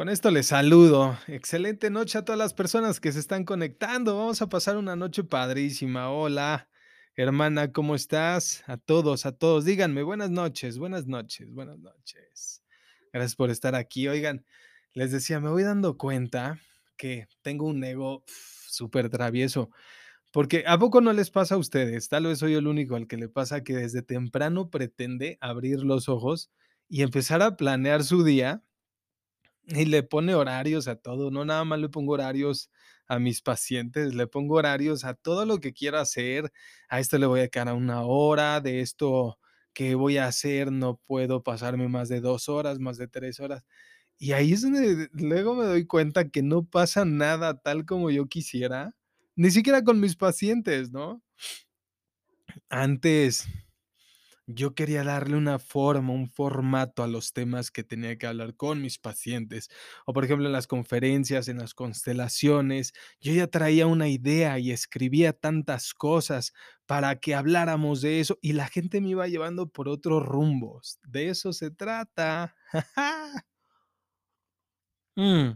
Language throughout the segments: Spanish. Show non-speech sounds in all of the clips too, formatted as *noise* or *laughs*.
Con esto les saludo. Excelente noche a todas las personas que se están conectando. Vamos a pasar una noche padrísima. Hola, hermana, ¿cómo estás? A todos, a todos. Díganme, buenas noches, buenas noches, buenas noches. Gracias por estar aquí. Oigan, les decía, me voy dando cuenta que tengo un ego súper travieso. Porque ¿a poco no les pasa a ustedes? Tal vez soy el único al que le pasa que desde temprano pretende abrir los ojos y empezar a planear su día y le pone horarios a todo, no nada más le pongo horarios a mis pacientes, le pongo horarios a todo lo que quiero hacer. A esto le voy a quedar a una hora, de esto que voy a hacer no puedo pasarme más de 2 horas, más de 3 horas. Y ahí es donde luego me doy cuenta que no pasa nada tal como yo quisiera, ni siquiera con mis pacientes, ¿no? Antes yo quería darle una forma, un formato a los temas que tenía que hablar con mis pacientes. O por ejemplo, en las conferencias, en las constelaciones, yo ya traía una idea y escribía tantas cosas para que habláramos de eso y la gente me iba llevando por otros rumbos. De eso se trata. *laughs* Mm,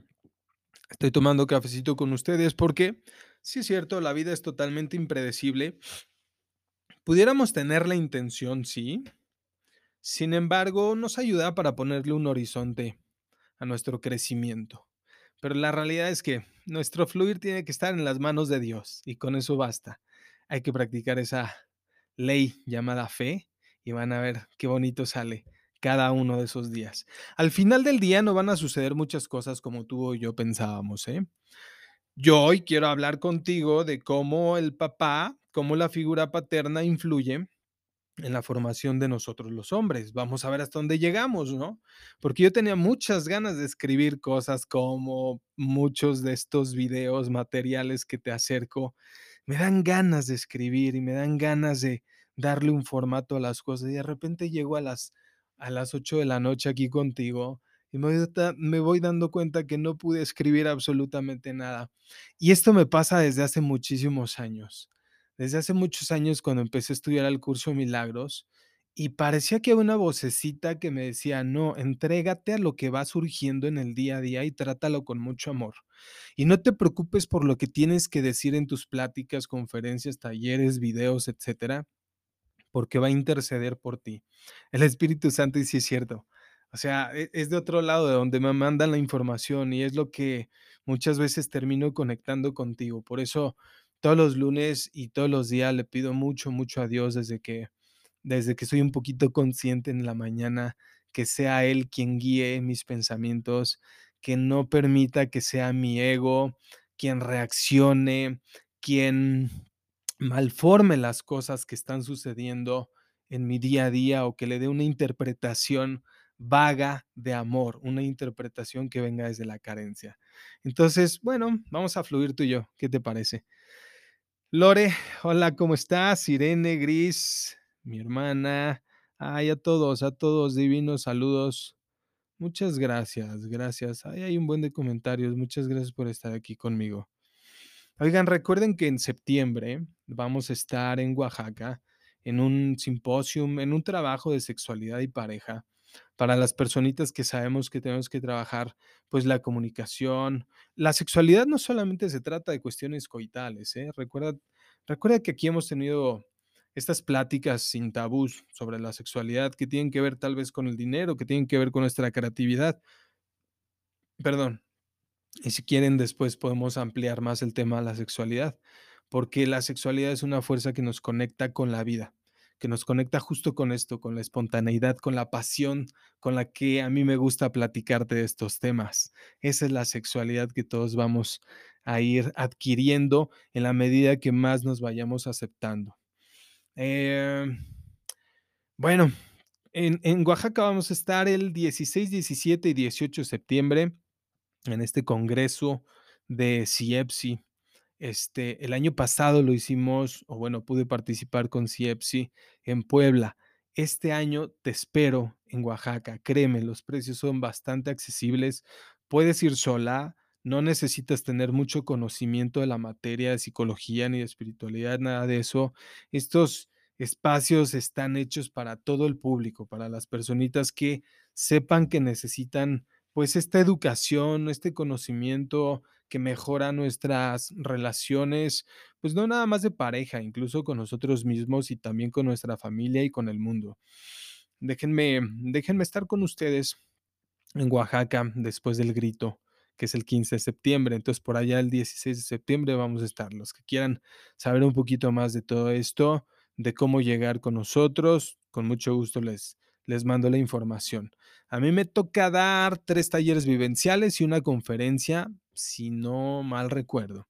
Estoy tomando cafecito con ustedes porque, sí es cierto, la vida es totalmente impredecible. Pudiéramos tener la intención, sí, Sin embargo, nos ayuda para ponerle un horizonte a nuestro crecimiento. Pero la realidad es que nuestro fluir tiene que estar en las manos de Dios y con eso basta. Hay que practicar esa ley llamada fe y van a ver qué bonito sale cada uno de esos días. Al final del día no van a suceder muchas cosas como tú o yo pensábamos, ¿eh? Yo hoy quiero hablar contigo de cómo el papá, cómo la figura paterna influye en la formación de nosotros los hombres. Vamos a ver hasta dónde llegamos, ¿no? Porque yo tenía muchas ganas de escribir cosas como muchos de estos videos, materiales que te acerco. Me dan ganas de escribir y me dan ganas de darle un formato a las cosas. Y de repente llego a las, a las 8 de la noche aquí contigo y me voy, dando cuenta que no pude escribir absolutamente nada. Y esto me pasa desde hace muchísimos años desde hace muchos años cuando empecé a estudiar el curso milagros y parecía que había una vocecita que me decía, no, entrégate a lo que va surgiendo en el día a día y trátalo con mucho amor. Y no te preocupes por lo que tienes que decir en tus pláticas, conferencias, talleres, videos, etcétera, porque va a interceder por ti. El Espíritu Santo, y sí es cierto. O sea, e- es de otro lado de donde me mandan la información y es lo que muchas veces termino conectando contigo. Por eso todos los lunes y todos los días le pido mucho, mucho a Dios desde que, desde que soy un poquito consciente en la mañana, que sea Él quien guíe mis pensamientos, que no permita que sea mi ego quien reaccione, quien malforme las cosas que están sucediendo en mi día a día o que le dé una interpretación vaga de amor, una interpretación que venga desde la carencia. Entonces, bueno, vamos a fluir tú y yo. ¿Qué te parece? Lore, hola, ¿cómo estás? Irene, Gris, mi hermana. Ay, a todos, a todos, divinos saludos. Muchas gracias, gracias. Ay, hay un buen de comentarios. Muchas gracias por estar aquí conmigo. Oigan, recuerden que en septiembre vamos a estar en Oaxaca en un simposium, en un trabajo de sexualidad y pareja para las personitas que sabemos que tenemos que trabajar, pues la comunicación. La sexualidad no solamente se trata de cuestiones coitales, ¿eh? Recuerda, recuerda que aquí hemos tenido estas pláticas sin tabús sobre la sexualidad que tienen que ver tal vez con el dinero, que tienen que ver con nuestra creatividad. Perdón, y si quieren, después podemos ampliar más el tema de la sexualidad, porque la sexualidad es una fuerza que nos conecta con la vida, que nos conecta justo con esto, con la espontaneidad, con la pasión con la que a mí me gusta platicarte de estos temas. Esa es la sexualidad que todos vamos a ir adquiriendo en la medida que más nos vayamos aceptando. Em, bueno, en, en Oaxaca vamos a estar el 16, 17 y 18 de septiembre en este congreso de CIEPSI. Este, el año pasado lo hicimos, o bueno, pude participar con CIEPSI en Puebla. Este año te espero en Oaxaca. Créeme, los precios son bastante accesibles. Puedes ir sola, no necesitas tener mucho conocimiento de la materia de psicología ni de espiritualidad, nada de eso. Estos espacios están hechos para todo el público, para las personitas que sepan que necesitan pues, esta educación, este conocimiento que mejora nuestras relaciones, pues, no nada más de pareja, incluso con nosotros mismos y también con nuestra familia y con el mundo. Déjenme déjenme estar con ustedes en Oaxaca después del Grito, que es el 15 de septiembre. Entonces, por allá el 16 de septiembre vamos a estar. Los que quieran saber un poquito más de todo esto, de cómo llegar con nosotros, con mucho gusto les les mando la información. A mí me toca dar 3 talleres vivenciales y una conferencia, si no mal recuerdo.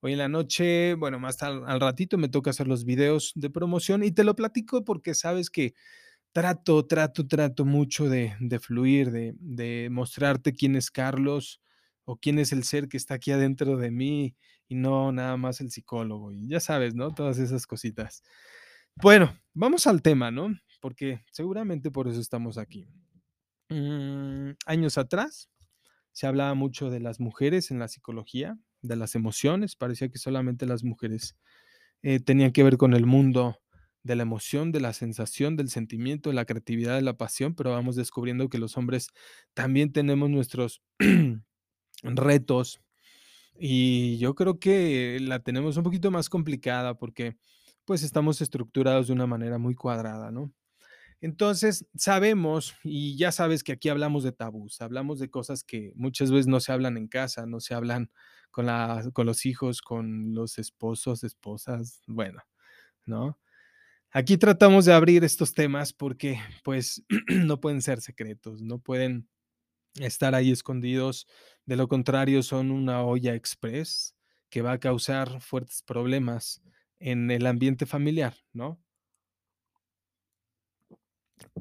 Hoy en la noche, bueno, más al ratito me toca hacer los videos de promoción y te lo platico porque sabes que trato, trato, trato mucho de de fluir, de de mostrarte quién es Carlos o quién es el ser que está aquí adentro de mí y no nada más el psicólogo y ya sabes, ¿no? Todas esas cositas. Bueno, vamos al tema, ¿no? Porque seguramente por eso estamos aquí. Mm, años atrás se hablaba mucho de las mujeres en la psicología, de las emociones, parecía que solamente las mujeres, eh, tenían que ver con el mundo de la emoción, de la sensación, del sentimiento, de la creatividad, de la pasión, pero vamos descubriendo que los hombres también tenemos nuestros *clears throat* retos, y yo creo que la tenemos un poquito más complicada porque, pues, estamos estructurados de una manera muy cuadrada, ¿no? Entonces, sabemos, y ya sabes que aquí hablamos de tabús, hablamos de cosas que muchas veces no se hablan en casa, no se hablan con los hijos, con los esposos, esposas, bueno, ¿no? Aquí tratamos de abrir estos temas porque, pues, *clears throat* no pueden ser secretos, no pueden estar ahí escondidos, de lo contrario, son una olla express que va a causar fuertes problemas en el ambiente familiar, ¿no?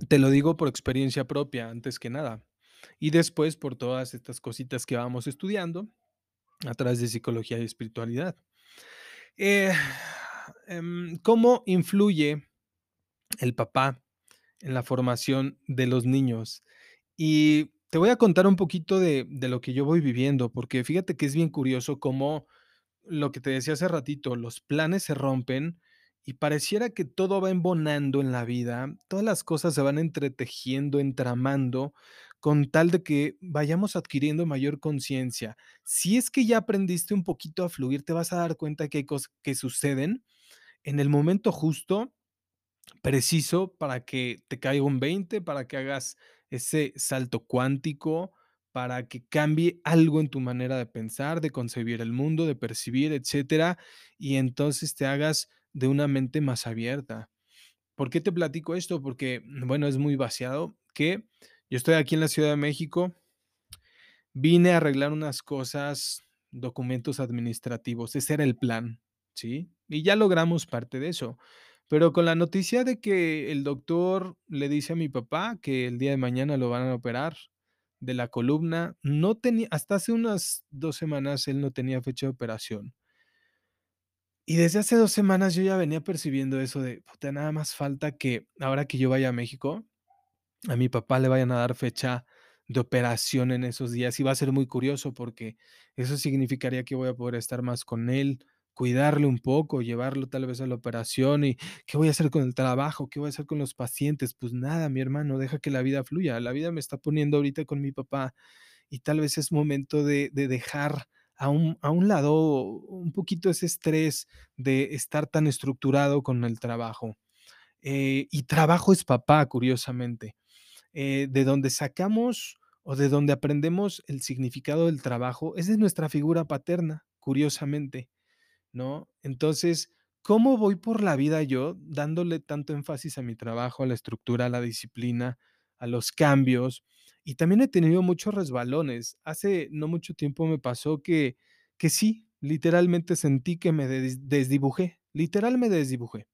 Te lo digo por experiencia propia, antes que nada. Y después por todas estas cositas que vamos estudiando a través de psicología y espiritualidad. Eh, em, ¿cómo influye el papá en la formación de los niños? Y te voy a contar un poquito de de lo que yo voy viviendo, porque fíjate que es bien curioso cómo lo que te decía hace ratito, los planes se rompen y pareciera que todo va embonando en la vida, todas las cosas se van entretejiendo, entramando, con tal de que vayamos adquiriendo mayor conciencia. Si es que ya aprendiste un poquito a fluir, te vas a dar cuenta que hay cosas que suceden en el momento justo preciso para que te caiga un 20, para que hagas ese salto cuántico, para que cambie algo en tu manera de pensar, de concebir el mundo, de percibir, etcétera, y entonces te hagas de una mente más abierta. ¿Por qué te platico esto? Porque, bueno, es muy vaciado, que yo estoy aquí en la Ciudad de México vine a arreglar unas cosas, documentos administrativos, ese era el plan, ¿sí? Y ya logramos parte de eso. Pero con la noticia de que el doctor le dice a mi papá que el día de mañana lo van a operar de la columna, no tenía hasta hace unas 2 semanas él no tenía fecha de operación. Y desde hace 2 semanas yo ya venía percibiendo eso de, puta, nada más falta que ahora que yo vaya a México, a mi papá le vayan a dar fecha de operación en esos días, y va a ser muy curioso porque eso significaría que voy a poder estar más con él, cuidarle un poco, llevarlo tal vez a la operación, y, ¿qué voy a hacer con el trabajo? ¿Qué voy a hacer con los pacientes? Pues nada, mi hermano, deja que la vida fluya. La vida me está poniendo ahorita con mi papá, y tal vez es momento de de dejar a un a un lado un poquito ese estrés de estar tan estructurado con el trabajo. Eh, y trabajo es papá, curiosamente. Eh, de donde sacamos o de donde aprendemos el significado del trabajo es de nuestra figura paterna, curiosamente, Entonces, ¿cómo voy por la vida yo dándole tanto énfasis a mi trabajo, a la estructura, a la disciplina, a los cambios? Y también he tenido muchos resbalones. Hace no mucho tiempo me pasó que que sí, literalmente sentí que me des desdibujé, literal me desdibujé.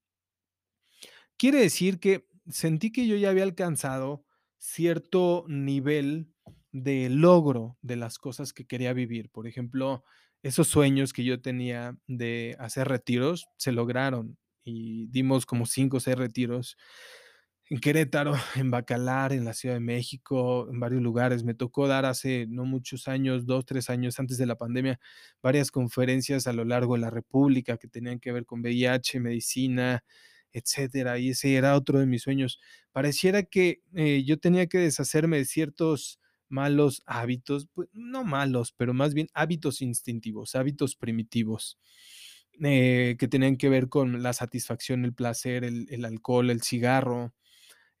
Quiere decir que sentí que yo ya había alcanzado cierto nivel de logro de las cosas que quería vivir. Por ejemplo, esos sueños que yo tenía de hacer retiros se lograron y dimos como 5 o 6 retiros en Querétaro, *laughs* en Bacalar, en la Ciudad de México, en varios lugares. Me tocó dar hace no muchos años, 2, 3 años antes de la pandemia, varias conferencias a lo largo de la república que tenían que ver con VIH, medicina, etcétera, y ese era otro de mis sueños. Pareciera que, eh, yo tenía que deshacerme de ciertos malos hábitos, pues no malos, pero más bien hábitos instintivos, hábitos primitivos, eh, que tenían que ver con la satisfacción, el placer, el, alcohol, el cigarro.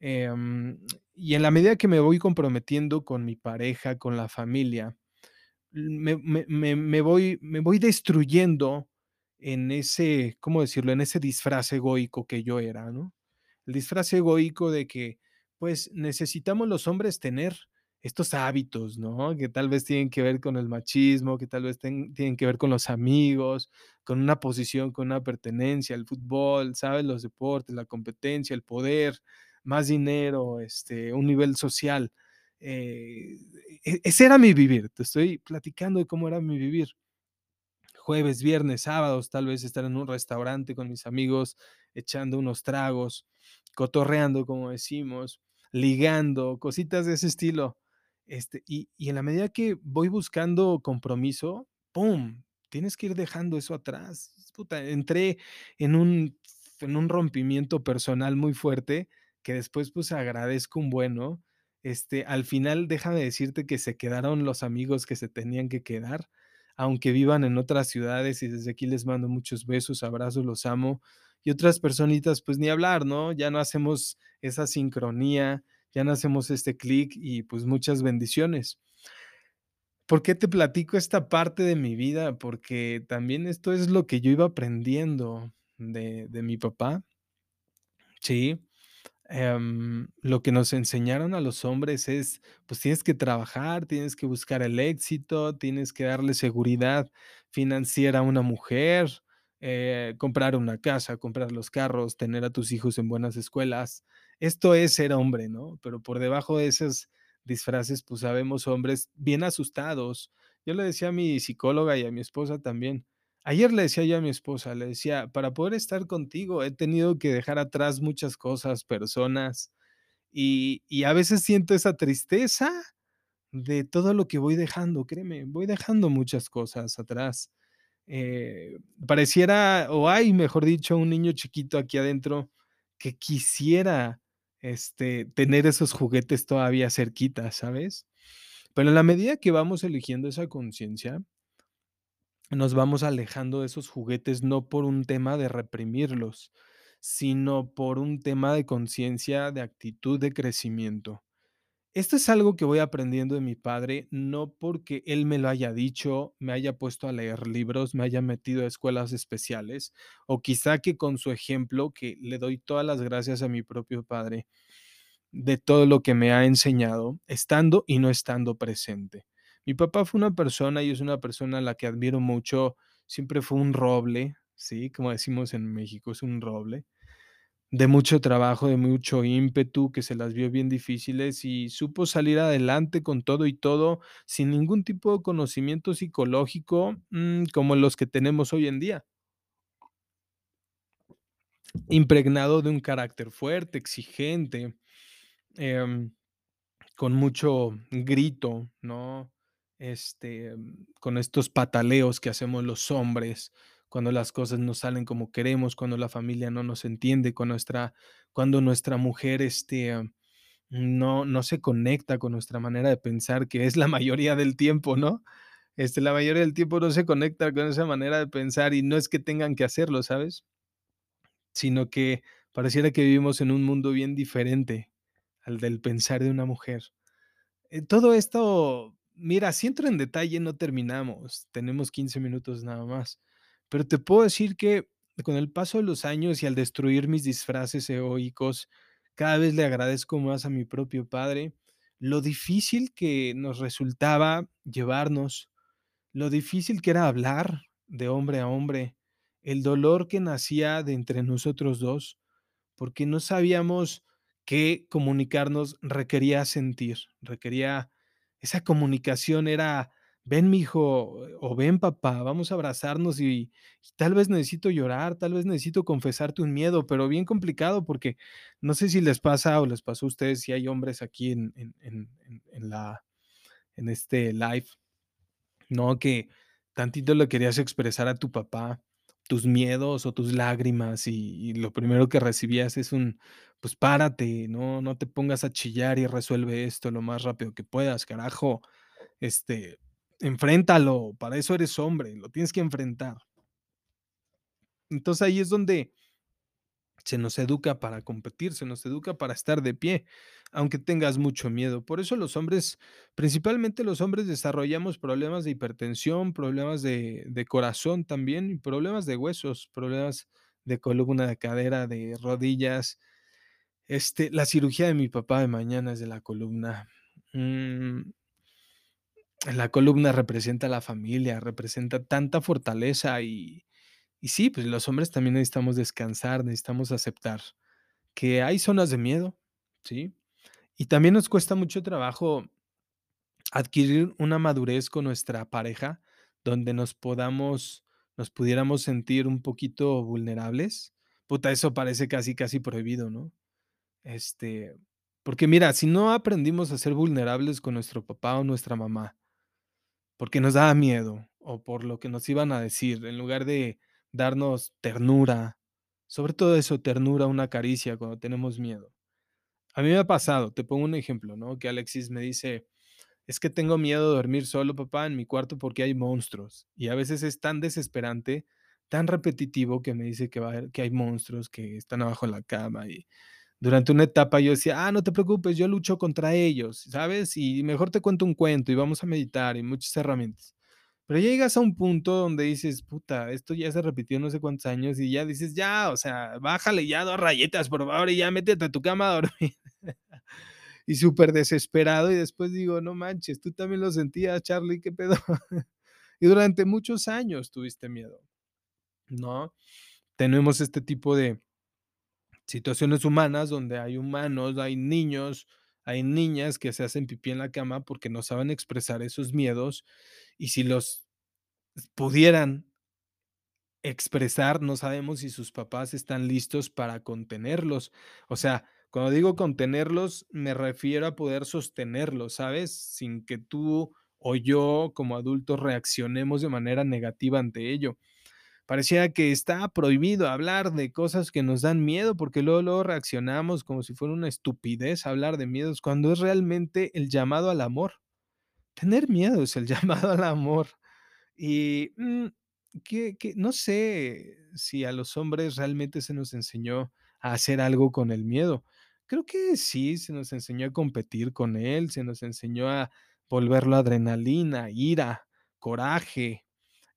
em, y en la medida que me voy comprometiendo con mi pareja, con la familia, me- me voy, me voy destruyendo en ese, ¿cómo decirlo? En ese disfraz egoico que yo era, ¿no? El disfraz egoico de que, pues, necesitamos los hombres tener estos hábitos, ¿no? Que tal vez tienen que ver con el machismo, que tal vez tienen que ver con los amigos, con una posición, con una pertenencia, el fútbol, ¿sabes? Los deportes, la competencia, el poder, más dinero, este, un nivel social. Eh, e- ese era mi vivir. Te estoy platicando de cómo era mi vivir jueves, viernes, sábados, tal vez estar en un restaurante con mis amigos, echando unos tragos, cotorreando, como decimos, ligando, cositas de ese estilo. Este, y, en la medida que voy buscando compromiso, ¡pum! Tienes que ir dejando eso atrás. Puta, entré en un, en un rompimiento personal muy fuerte que después pues agradezco un bueno. Este, al final, déjame decirte que se quedaron los amigos que se tenían que quedar aunque vivan en otras ciudades y desde aquí les mando muchos besos, abrazos, los amo. Y otras personitas, pues ni hablar, ¿no? Ya no hacemos esa sincronía, ya no hacemos este clic y pues muchas bendiciones. ¿Por qué te platico esta parte de mi vida? Porque también esto es lo que yo iba aprendiendo de, mi papá, ¿sí? Em, lo que nos enseñaron a los hombres es, pues tienes que trabajar, tienes que buscar el éxito, tienes que darle seguridad financiera a una mujer, eh, comprar una casa, comprar los carros, tener a tus hijos en buenas escuelas. Esto es ser hombre, ¿no? Pero por debajo de esos disfraces, pues sabemos hombres bien asustados. Yo le decía a mi psicóloga y a mi esposa también, Ayer le decía yo a mi esposa, le decía, para poder estar contigo he tenido que dejar atrás muchas cosas, personas, y, y a veces siento esa tristeza de todo lo que voy dejando, créeme, voy dejando muchas cosas atrás. Eh, pareciera, o hay, mejor dicho, un niño chiquito aquí adentro que quisiera este, tener esos juguetes todavía cerquita, ¿sabes? Pero en la medida que vamos eligiendo esa conciencia, nos vamos alejando de esos juguetes, no por un tema de reprimirlos, sino por un tema de conciencia, de actitud, de crecimiento. Esto es algo que voy aprendiendo de mi padre, no porque él me lo haya dicho, me haya puesto a leer libros, me haya metido a escuelas especiales, o quizá que con su ejemplo, que le doy todas las gracias a mi propio padre, de todo lo que me ha enseñado, estando y no estando presente. Mi papá fue una persona y es una persona a la que admiro mucho, siempre fue un roble, ¿sí? Como decimos en México, es un roble, de mucho trabajo, de mucho ímpetu, que se las vio bien difíciles y supo salir adelante con todo y todo, sin ningún tipo de conocimiento psicológico, mm, como los que tenemos hoy en día, impregnado de un carácter fuerte, exigente, em, Con mucho grito, ¿no? Este, mm, con estos pataleos que hacemos los hombres cuando las cosas no salen como queremos, cuando la familia no nos entiende, con nuestra cuando nuestra mujer, este, no no se conecta con nuestra manera de pensar, que es la *laughs* mayoría del tiempo, ¿no? Este, la mayoría del tiempo no se conecta con esa manera de pensar y no es que tengan que hacerlo, ¿sabes? Sino que pareciera que vivimos en un mundo bien diferente al del pensar de una mujer. Eh, todo esto, mira, si entro en detalle no terminamos, tenemos 15 minutos nada más, pero te puedo decir que con el paso de los años y al destruir mis disfraces egoicos, cada vez le agradezco más a mi propio padre lo difícil que nos resultaba llevarnos, lo difícil que era hablar de hombre a hombre, el dolor que nacía de entre nosotros dos porque no sabíamos que comunicarnos requería sentir, requería esa comunicación era, ven mijo o ven papá, vamos a abrazarnos y, tal vez necesito llorar, tal vez necesito confesarte un miedo, pero bien complicado porque no sé si les pasa o les pasó a ustedes si hay hombres aquí en, en, en, en- la, en este live, ¿no? Que tantito le querías expresar a tu papá tus miedos o tus lágrimas y lo primero que recibías es un: "Pues párate, no no te pongas a chillar y resuelve esto lo más rápido que puedas, carajo, este, enfréntalo, para eso eres hombre, lo tienes que enfrentar". Entonces, ahí es donde se nos educa para competir, se nos educa para estar de pie, aunque tengas mucho miedo. Por eso los hombres, principalmente los hombres, desarrollamos problemas de hipertensión, problemas de corazón también, problemas de huesos, problemas de columna, de cadera, de rodillas. Este, la cirugía de mi papá de mañana es de la columna. Mm. La columna representa la familia, representa tanta fortaleza y y sí, pues los hombres también necesitamos descansar, necesitamos aceptar que hay zonas de miedo, ¿sí? Y también nos cuesta mucho trabajo adquirir una madurez con nuestra pareja, donde nos podamos nos pudiéramos sentir un poquito vulnerables. Puta, eso parece casi, casi prohibido, ¿no? Este, porque mira, si no aprendimos a ser vulnerables con nuestro papá o nuestra mamá porque nos daba miedo, o por lo que nos iban a decir, en lugar de darnos ternura, sobre todo eso, ternura, una caricia cuando tenemos miedo. A mí me ha pasado, te pongo un ejemplo, ¿no? Que Alexis me dice: "Es que tengo miedo de dormir solo, papá, en mi cuarto porque hay monstruos", y a veces es tan desesperante, tan repetitivo que me dice que va que hay monstruos que están abajo de la cama, y durante una etapa yo decía: "Ah, no te preocupes, yo lucho contra ellos", ¿sabes? Y mejor te cuento un cuento y vamos a meditar y muchas herramientas. Pero llegas a un punto donde dices: "Puta, esto ya se repitió no sé cuántos años", y ya dices: "Ya, o sea, bájale ya 2 rayitas, por favor, y ya métete a tu cama a dormir". *laughs* Y superdesesperado, y después digo: "No manches, tú también lo sentías, Charly, ¿qué pedo?". *laughs* Y durante muchos años tuviste miedo, ¿no? Tenemos este tipo de situaciones humanas donde hay humanos, hay niños, hay niñas que se hacen pipí en la cama porque no saben expresar esos miedos, y si los pudieran expresar, no sabemos si sus papás están listos para contenerlos. O sea, cuando digo contenerlos, me refiero a poder sostenerlos, ¿sabes? Sin que tú o yo, como adultos, reaccionemos de manera negativa ante ello. Pareciera que está prohibido hablar de cosas que nos dan miedo, porque luego, luego reaccionamos como si fuera una estupidez hablar de miedos, cuando es realmente el llamado al amor. Tener miedo es el *laughs* llamado al amor. Y, mm, que que no sé si a los hombres realmente se nos enseñó a hacer algo con el miedo. Creo que sí, se nos enseñó a competir con él, se nos enseñó a volverlo adrenalina, ira, coraje,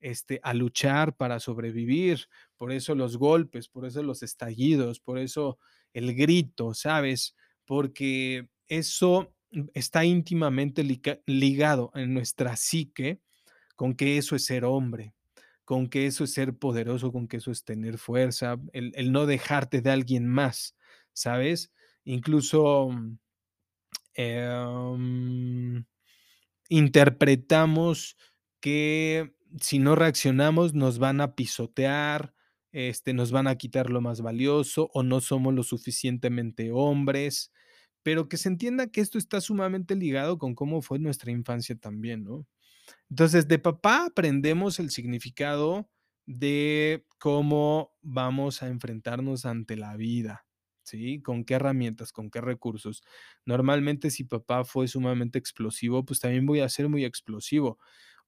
este, a luchar para sobrevivir. Por eso los golpes, por eso los estallidos, por eso el grito, ¿sabes? Porque eso, está íntimamente ligado en nuestra psique con que eso es ser hombre, con que eso es ser poderoso, con que eso es tener fuerza, el el no dejarte de alguien más, ¿sabes? Incluso, em, interpretamos que si no reaccionamos nos van a pisotear, este, nos van a quitar lo más valioso, o no somos lo suficientemente hombres, pero que se entienda que esto está sumamente ligado con cómo fue nuestra infancia también, ¿no? Entonces, de papá aprendemos el significado de cómo vamos a enfrentarnos ante la vida, ¿sí? Con qué herramientas, con qué recursos. Normalmente, si papá fue sumamente explosivo, pues también voy a ser muy explosivo,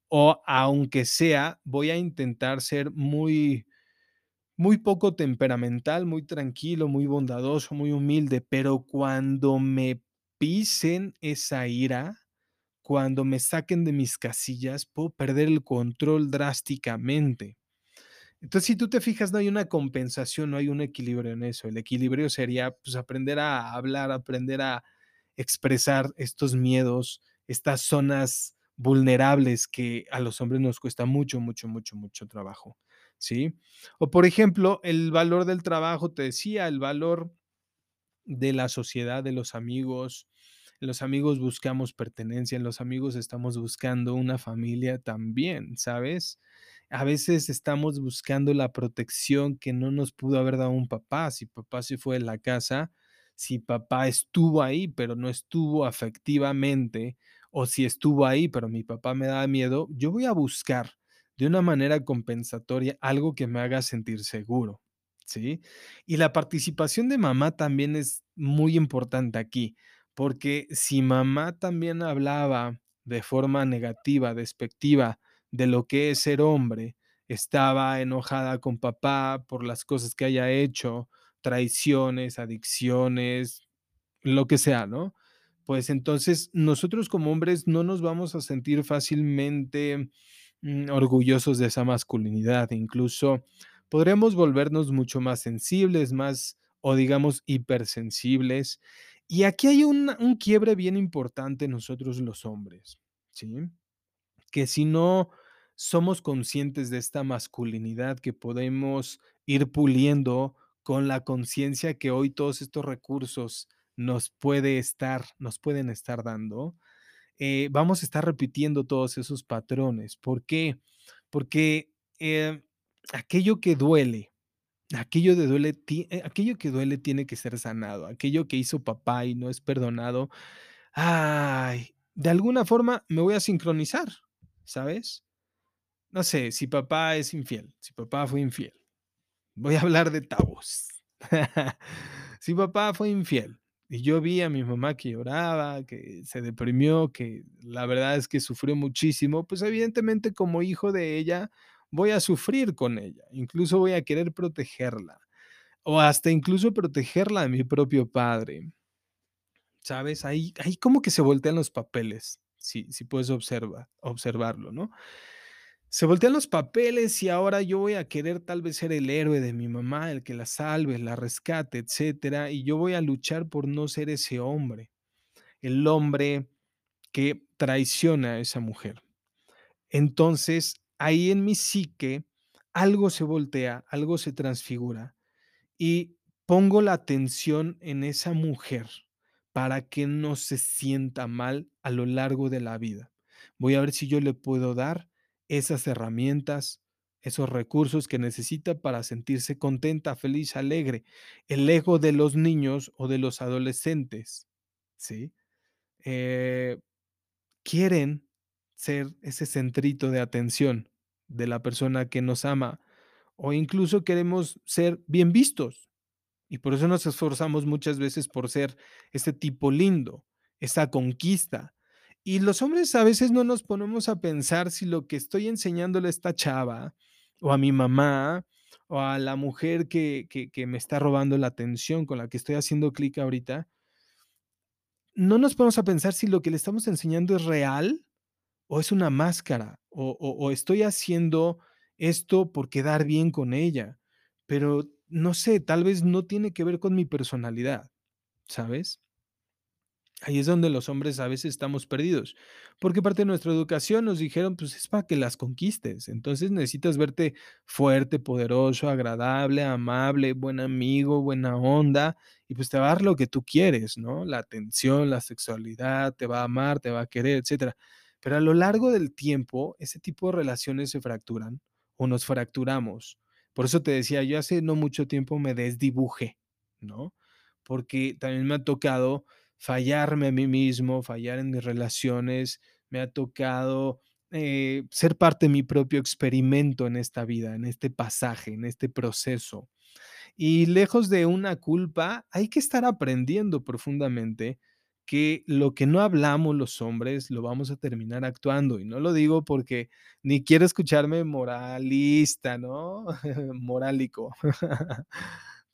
o aunque sea, voy a intentar ser muy muy poco temperamental, muy tranquilo, muy bondadoso, muy humilde, pero cuando me pisen esa ira, cuando me saquen de mis casillas, puedo perder el control drásticamente. Entonces, si tú te fijas, no hay una compensación, no hay un equilibrio en eso. El equilibrio sería, pues, aprender a hablar, aprender a expresar estos miedos, estas zonas vulnerables que a los hombres nos cuesta mucho, mucho, mucho, mucho trabajo, ¿sí? O, por ejemplo, el valor del trabajo, te decía, el valor de la sociedad, de los amigos. En los amigos buscamos pertenencia, en los amigos estamos buscando una familia también, ¿sabes? A veces estamos buscando la protección que no nos pudo haber dado un papá. Si papá se fue de la casa, si papá estuvo ahí, pero no estuvo afectivamente, o si estuvo ahí, pero mi papá me daba miedo, yo voy a buscar de una manera compensatoria algo que me haga sentir seguro, ¿sí? Y la participación de mamá también es muy importante aquí, porque si mamá también hablaba de forma negativa, despectiva de lo que es ser hombre, estaba enojada con papá por las cosas que haya hecho, traiciones, adicciones, lo que sea, ¿no? Pues entonces nosotros como hombres no nos vamos a sentir fácilmente mm, orgullosos de esa masculinidad, incluso podremos volvernos mucho más sensibles, más o digamos hipersensibles. Y aquí hay un, un quiebre bien importante nosotros los hombres, ¿sí? Que si no somos conscientes de esta masculinidad que podemos ir puliendo con la conciencia que hoy todos estos recursos nos puede estar, nos pueden estar dando, eh, vamos a estar repitiendo todos esos patrones. ¿Por qué? Porque eh, aquello que duele, aquello, duele eh, aquello que duele tiene que ser sanado, aquello que hizo papá y no es perdonado, ay, de alguna forma me voy a sincronizar, ¿sabes? No sé, si papá es infiel, si papá fue infiel, voy a hablar de tabús. *laughs* Si papá fue infiel y yo vi a mi mamá que lloraba, que se deprimió, que la verdad es que sufrió muchísimo, pues evidentemente como hijo de ella voy a sufrir con ella, incluso voy a querer protegerla o hasta incluso protegerla de mi propio padre, ¿sabes? Ahí, ahí como que se voltean los papeles, si, si puedes observa, observarlo, ¿no? Se voltean los papeles y ahora yo voy a querer tal vez ser el héroe de mi mamá, el que la salve, la rescate, etcétera, y yo voy a luchar por no ser ese hombre, el hombre que traiciona a esa mujer. Entonces, ahí en mi psique algo se voltea, algo se transfigura y pongo la atención en esa mujer para que no se sienta mal a lo largo de la vida. Voy a ver si yo le puedo dar esas herramientas, esos recursos que necesita para sentirse contenta, feliz, alegre. El ego de los niños o de los adolescentes, ¿sí? Eh, quieren ser ese centrito de atención de la persona que nos ama o incluso queremos ser bien vistos y por eso nos esforzamos muchas veces por ser este tipo lindo, esa conquista. Y los hombres a veces no nos ponemos a pensar si lo que estoy enseñándole a esta chava, o a mi mamá, o a la mujer que, que, me está robando la atención, con la que estoy haciendo clic ahorita, no nos ponemos a pensar si lo que le estamos enseñando es real o es una máscara, o- o estoy haciendo esto por quedar bien con ella, pero no sé, tal vez no tiene que ver con mi personalidad, ¿sabes? Ahí es donde los hombres a veces estamos perdidos, porque parte de nuestra educación nos dijeron, pues es para que las conquistes, entonces necesitas verte fuerte, poderoso, agradable, amable, buen amigo, buena onda, y pues te va a dar lo que tú quieres, ¿no? La atención, la sexualidad, te va a amar, te va a querer, etcétera. Pero a lo largo del tiempo, ese tipo de relaciones se fracturan o nos fracturamos. Por eso te decía, yo hace no mucho tiempo me desdibujé, ¿no? Porque también me ha tocado fallarme a mí mismo, fallar en mis relaciones, me ha tocado eh, ser parte de mi propio experimento en esta vida, en este pasaje, en este proceso. Y lejos de una culpa, hay que estar aprendiendo profundamente que lo que no hablamos los hombres lo vamos a terminar actuando. Y no lo digo porque ni quiero escucharme moralista, ¿no? *laughs* Morálico. *laughs*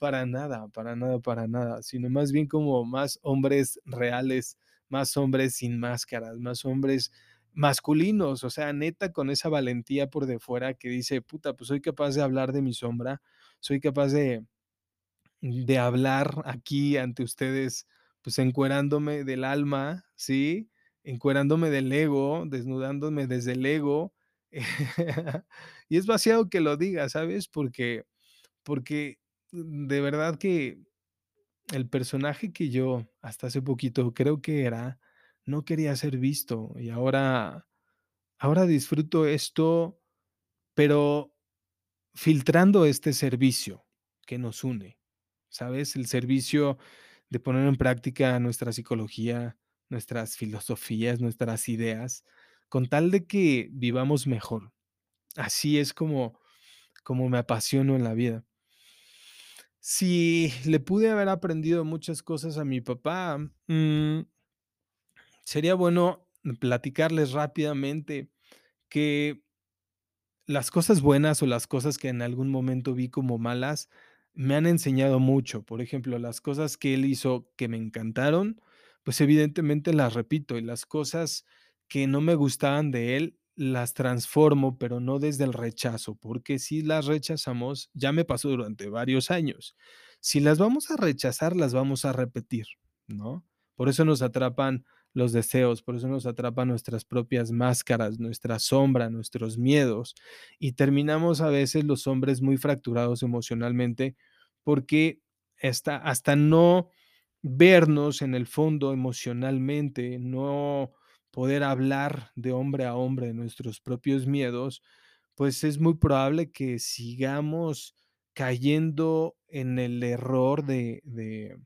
Para nada, para nada, para nada, sino más bien como más hombres reales, más hombres sin máscaras, más hombres masculinos, o sea, neta con esa valentía por de fuera que dice, puta, pues soy capaz de hablar de mi sombra, soy capaz de, de hablar aquí ante ustedes, pues encuerándome del alma, ¿sí? Encuerándome del ego, desnudándome desde el ego. *laughs* y es vaciado que lo diga, ¿sabes? Porque, porque de verdad que el personaje que yo hasta hace poquito creo que era, no quería ser visto y ahora, ahora disfruto esto, pero filtrando este servicio que nos une, ¿sabes? El servicio de poner en práctica nuestra psicología, nuestras filosofías, nuestras ideas, con tal de que vivamos mejor. Así es como como me apasiono en la vida. Si le pude haber aprendido muchas cosas a mi papá, mm, sería bueno platicarles rápidamente que las cosas buenas o las cosas que en algún momento vi como malas, me han enseñado mucho. Por ejemplo, las cosas que él hizo que me encantaron, pues evidentemente las repito y las cosas que no me gustaban de él, las transformo, pero no desde el rechazo, porque si las rechazamos, ya me pasó durante varios años. Si las vamos a rechazar, las vamos a repetir, ¿no? Por eso nos atrapan los deseos, por eso nos atrapan nuestras propias máscaras, nuestra sombra, nuestros miedos, y terminamos a veces los hombres muy fracturados emocionalmente porque hasta, hasta no vernos en el fondo emocionalmente, no poder hablar de hombre a hombre de nuestros propios miedos, pues es muy probable que sigamos cayendo en el error de, de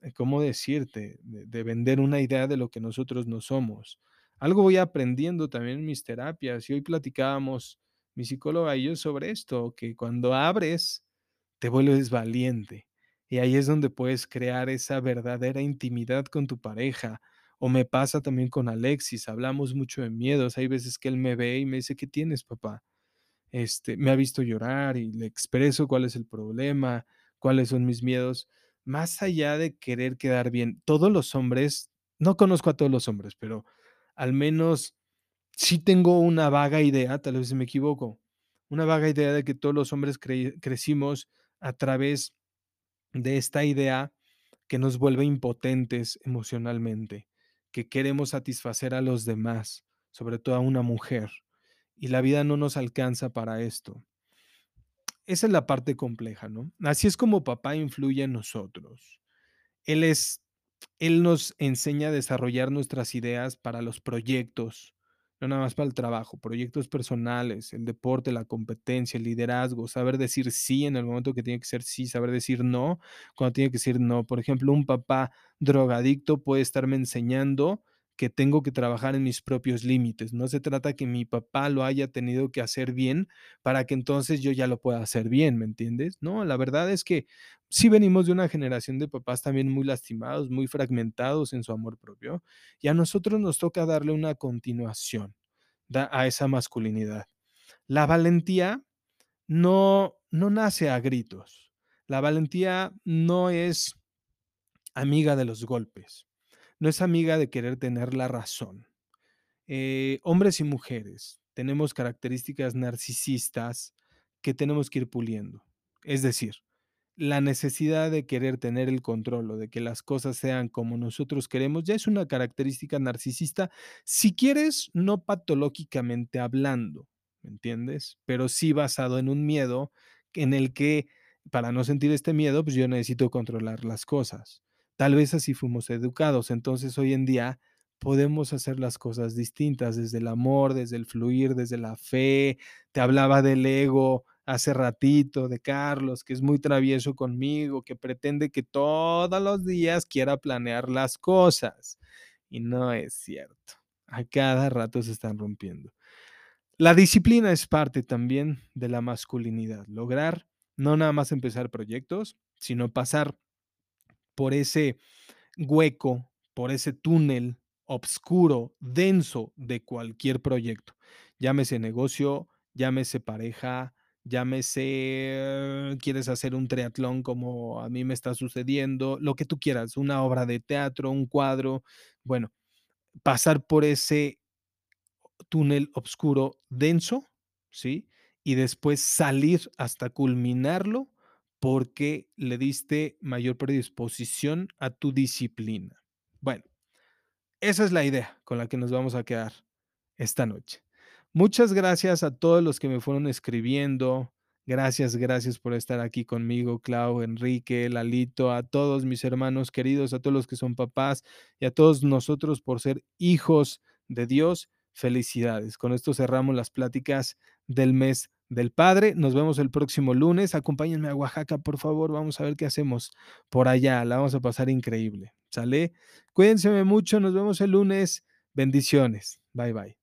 eh, ¿cómo decirte? De, de vender una idea de lo que nosotros no somos. Algo voy aprendiendo también en mis terapias y hoy platicábamos mi psicóloga y yo sobre esto, que cuando abres, te vuelves valiente y ahí es donde puedes crear esa verdadera intimidad con tu pareja. O me pasa también con Alexis, hablamos mucho de miedos, hay veces que él me ve y me dice, ¿qué tienes, papá? este, me ha visto llorar y le expreso cuál es el problema, cuáles son mis miedos, más allá de querer quedar bien. Todos los hombres, no conozco a todos los hombres, pero al menos sí tengo una vaga idea, tal vez me equivoco, una vaga idea de que todos los hombres cre- crecimos a través de esta idea que nos vuelve impotentes emocionalmente, que queremos satisfacer a los demás, sobre todo a una mujer, y la vida no nos alcanza para esto. Esa es la parte compleja, ¿no? Así es como papá influye en nosotros. Él es él nos enseña a desarrollar nuestras ideas para los proyectos, no nada más para el trabajo, proyectos personales, el deporte, la competencia, el liderazgo, saber decir sí en el momento que tiene que ser sí, saber decir no cuando tiene que decir no. Por ejemplo, un papá drogadicto puede estarme enseñando que tengo que trabajar en mis propios límites. No se trata que mi papá lo haya tenido que hacer bien para que entonces yo ya lo pueda hacer bien, ¿me entiendes? No, la verdad es que sí venimos de una generación de papás también muy lastimados, muy fragmentados en su amor propio, y a nosotros nos toca darle una continuación a esa masculinidad. La valentía no, no nace a gritos. La valentía no es amiga de los golpes, no es amiga de querer tener la razón. Eh, hombres y mujeres tenemos características narcisistas que tenemos que ir puliendo. Es decir, la necesidad de querer tener el control o de que las cosas sean como nosotros queremos ya es una característica narcisista, si quieres, no patológicamente hablando, ¿me entiendes? Pero sí basado en un miedo en el que para no sentir este miedo, pues yo necesito controlar las cosas. Tal vez así fuimos educados, entonces hoy en día podemos hacer las cosas distintas desde el amor, desde el fluir, desde la fe. Te hablaba del ego hace ratito, de Carlos, que es muy travieso conmigo, que pretende que todos los días quiera planear las cosas. Y no es cierto. A cada rato se están rompiendo. La disciplina es parte también de la masculinidad. Lograr no nada más empezar proyectos, sino pasar por ese hueco, por ese túnel obscuro, denso de cualquier proyecto. Llámese negocio, llámese pareja, llámese, quieres hacer un triatlón como a mí me está sucediendo, lo que tú quieras, una obra de teatro, un cuadro, bueno, pasar por ese túnel oscuro denso, ¿sí? Y después salir hasta culminarlo porque le diste mayor predisposición a tu disciplina. Bueno, esa es la idea con la que nos vamos a quedar esta noche. Muchas gracias a todos los que me fueron escribiendo. Gracias, gracias por estar aquí conmigo, Clau, Enrique, Lalito, a todos mis hermanos queridos, a todos los que son papás y a todos nosotros por ser hijos de Dios. Felicidades. Con esto cerramos las pláticas del mes del Padre. Nos vemos el próximo lunes. Acompáñenme a Oaxaca, por favor. Vamos a ver qué hacemos por allá. La vamos a pasar increíble. ¿Sale? Cuídense mucho. Nos vemos el lunes. Bendiciones. Bye bye.